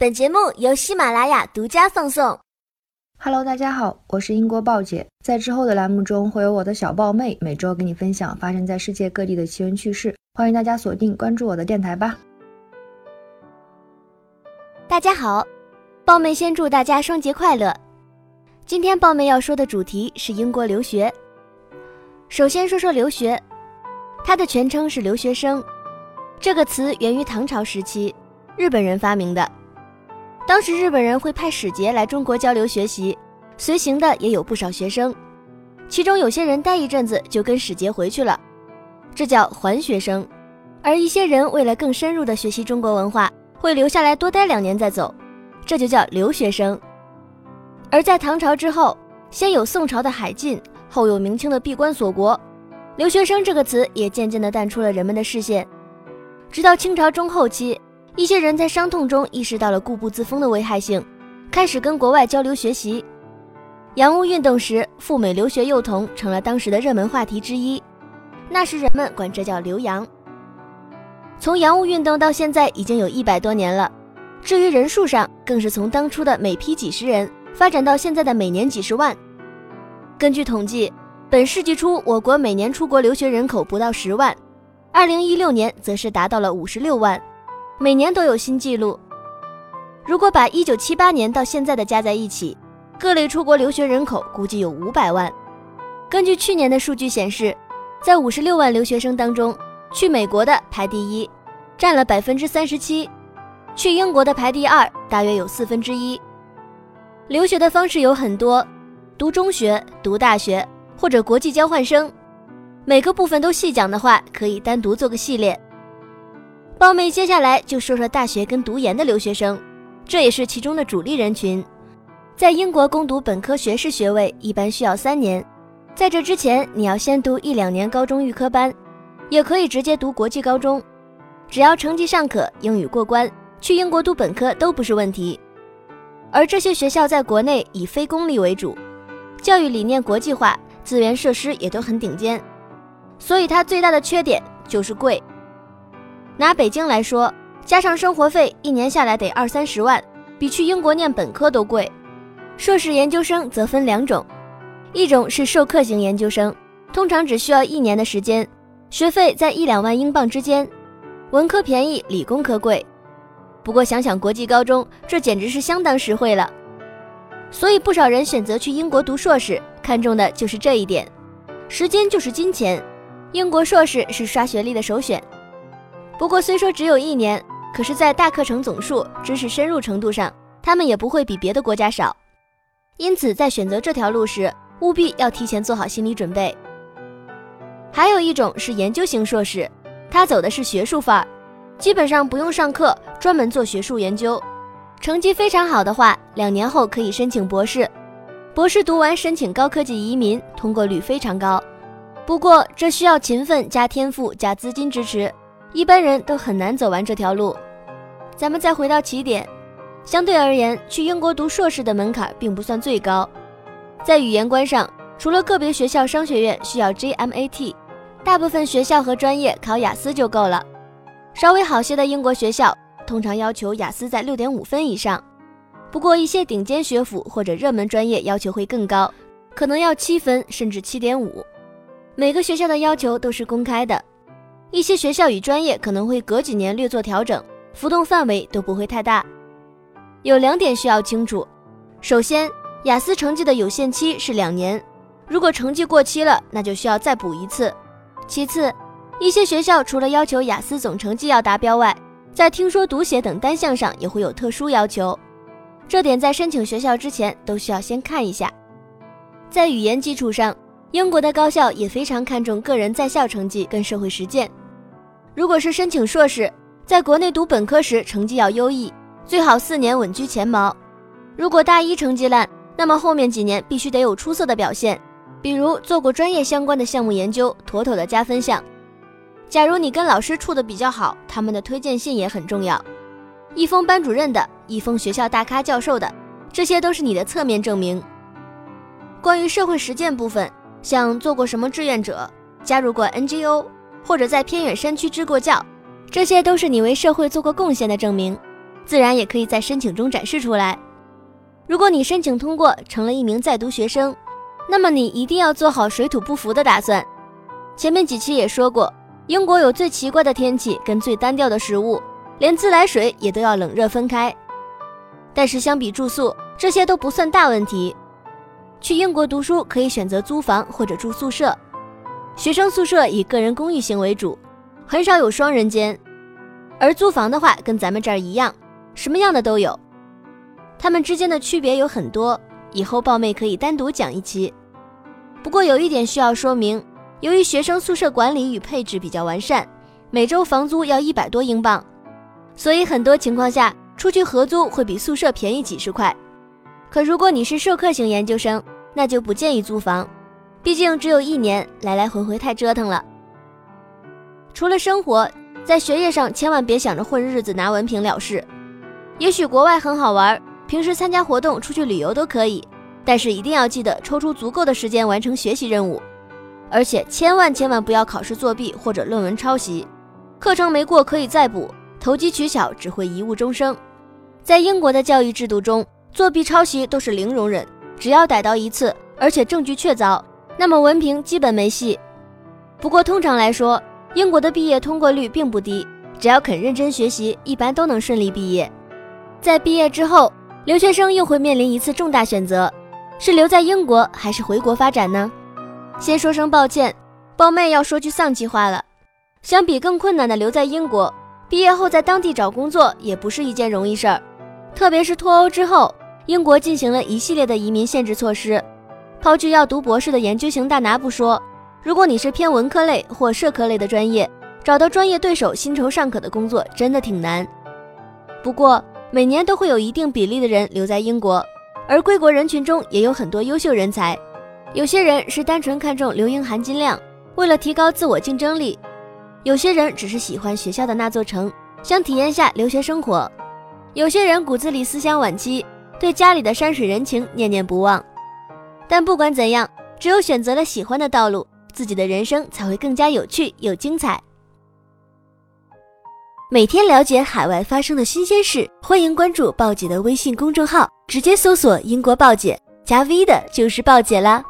本节目由喜马拉雅独家放送。Hello，大家好，我是英国豹姐。在之后的栏目中，会有我的小豹妹每周给你分享发生在世界各地的奇闻趣事。欢迎大家锁定关注我的电台吧。大家好，豹妹先祝大家双节快乐。今天豹妹要说的主题是英国留学。首先说说留学，它的全称是留学生。这个词源于唐朝时期，日本人发明的。当时日本人会派使节来中国交流学习，随行的也有不少学生，其中有些人待一阵子就跟使节回去了，这叫还学生；而一些人为了更深入的学习中国文化，会留下来多待两年再走，这就叫留学生。而在唐朝之后，先有宋朝的海禁，后有明清的闭关锁国，留学生这个词也渐渐地淡出了人们的视线，直到清朝中后期。一些人在伤痛中意识到了固步自封的危害性，开始跟国外交流学习。洋务运动时，赴美留学幼童成了当时的热门话题之一。那时人们管这叫留洋。从洋务运动到现在已经有一百多年了，至于人数上，更是从当初的每批几十人发展到现在的每年几十万。根据统计，本世纪初我国每年出国留学人口不到十万，二零一六年则是达到了五十六万。每年都有新纪录。如果把一九七八年到现在的加在一起，各类出国留学人口估计有五百万。根据去年的数据显示，在五十六万留学生当中，去美国的排第一，占了百分之三十七；去英国的排第二，大约有四分之一。留学的方式有很多，读中学、读大学或者国际交换生，每个部分都细讲的话，可以单独做个系列。豹妹接下来就说说大学跟读研的留学生，这也是其中的主力人群。在英国攻读本科学士学位一般需要三年，在这之前你要先读一两年高中预科班，也可以直接读国际高中，只要成绩尚可，英语过关，去英国读本科都不是问题。而这些学校在国内以非公立为主，教育理念国际化，资源设施也都很顶尖，所以它最大的缺点就是贵。拿北京来说，加上生活费，一年下来得二三十万，比去英国念本科都贵。硕士研究生则分两种，一种是授课型研究生，通常只需要一年的时间，学费在一两万英镑之间。文科便宜，理工科贵。不过想想国际高中，这简直是相当实惠了。所以不少人选择去英国读硕士，看重的就是这一点。时间就是金钱，英国硕士是刷学历的首选。不过虽说只有一年，可是，在大课程总数、知识深入程度上，他们也不会比别的国家少。因此，在选择这条路时，务必要提前做好心理准备。还有一种是研究型硕士，他走的是学术范儿，基本上不用上课，专门做学术研究。成绩非常好的话，两年后可以申请博士。博士读完申请高科技移民，通过率非常高。不过，这需要勤奋加天赋加资金支持。一般人都很难走完这条路。咱们再回到起点，相对而言，去英国读硕士的门槛并不算最高。在语言关上，除了个别学校商学院需要 GMAT，大部分学校和专业考雅思就够了。稍微好些的英国学校通常要求雅思在六点五分以上，不过一些顶尖学府或者热门专业要求会更高，可能要七分甚至七点五。每个学校的要求都是公开的。一些学校与专业可能会隔几年略作调整，浮动范围都不会太大。有两点需要清楚：首先，雅思成绩的有限期是两年，如果成绩过期了，那就需要再补一次；其次，一些学校除了要求雅思总成绩要达标外，在听说读写等单项上也会有特殊要求，这点在申请学校之前都需要先看一下。在语言基础上，英国的高校也非常看重个人在校成绩跟社会实践。如果是申请硕士，在国内读本科时成绩要优异，最好四年稳居前茅。如果大一成绩烂，那么后面几年必须得有出色的表现，比如做过专业相关的项目研究，妥妥的加分项。假如你跟老师处的比较好，他们的推荐信也很重要，一封班主任的，一封学校大咖教授的，这些都是你的侧面证明。关于社会实践部分，像做过什么志愿者，加入过 NGO。或者在偏远山区支过教，这些都是你为社会做过贡献的证明。自然也可以在申请中展示出来。如果你申请通过，成了一名在读学生，那么你一定要做好水土不服的打算。前面几期也说过，英国有最奇怪的天气跟最单调的食物，连自来水也都要冷热分开。但是相比住宿，这些都不算大问题。去英国读书可以选择租房或者住宿舍，学生宿舍以个人公寓型为主，很少有双人间。而租房的话，跟咱们这儿一样，什么样的都有。它们之间的区别有很多，以后报妹可以单独讲一期。不过有一点需要说明，由于学生宿舍管理与配置比较完善，每周房租要一百多英镑，所以很多情况下出去合租会比宿舍便宜几十块。可如果你是授课型研究生，那就不建议租房，毕竟只有一年，来来回回太折腾了。除了生活，在学业上千万别想着混日子拿文凭了事。也许国外很好玩，平时参加活动、出去旅游都可以，但是一定要记得抽出足够的时间完成学习任务，而且千万千万不要考试作弊或者论文抄袭。课程没过可以再补，投机取巧只会贻误终生。在英国的教育制度中。作弊抄袭都是零容忍，只要逮到一次，而且证据确凿，那么文凭基本没戏。不过通常来说，英国的毕业通过率并不低，只要肯认真学习，一般都能顺利毕业。在毕业之后，留学生又会面临一次重大选择：是留在英国还是回国发展呢？先说声抱歉，胞妹要说句丧气话了。相比更困难的留在英国，毕业后在当地找工作也不是一件容易事儿，特别是脱欧之后。英国进行了一系列的移民限制措施，抛去要读博士的研究型大拿不说，如果你是偏文科类或社科类的专业，找到专业对手薪酬尚可的工作真的挺难。不过每年都会有一定比例的人留在英国，而归国人群中也有很多优秀人才。有些人是单纯看重留英含金量，为了提高自我竞争力；有些人只是喜欢学校的那座城，想体验下留学生活；有些人骨子里思想晚期。对家里的山水人情念念不忘，但不管怎样，只有选择了喜欢的道路，自己的人生才会更加有趣又精彩。每天了解海外发生的新鲜事，欢迎关注报姐的微信公众号，直接搜索“英国报姐”，加 V 的就是报姐啦。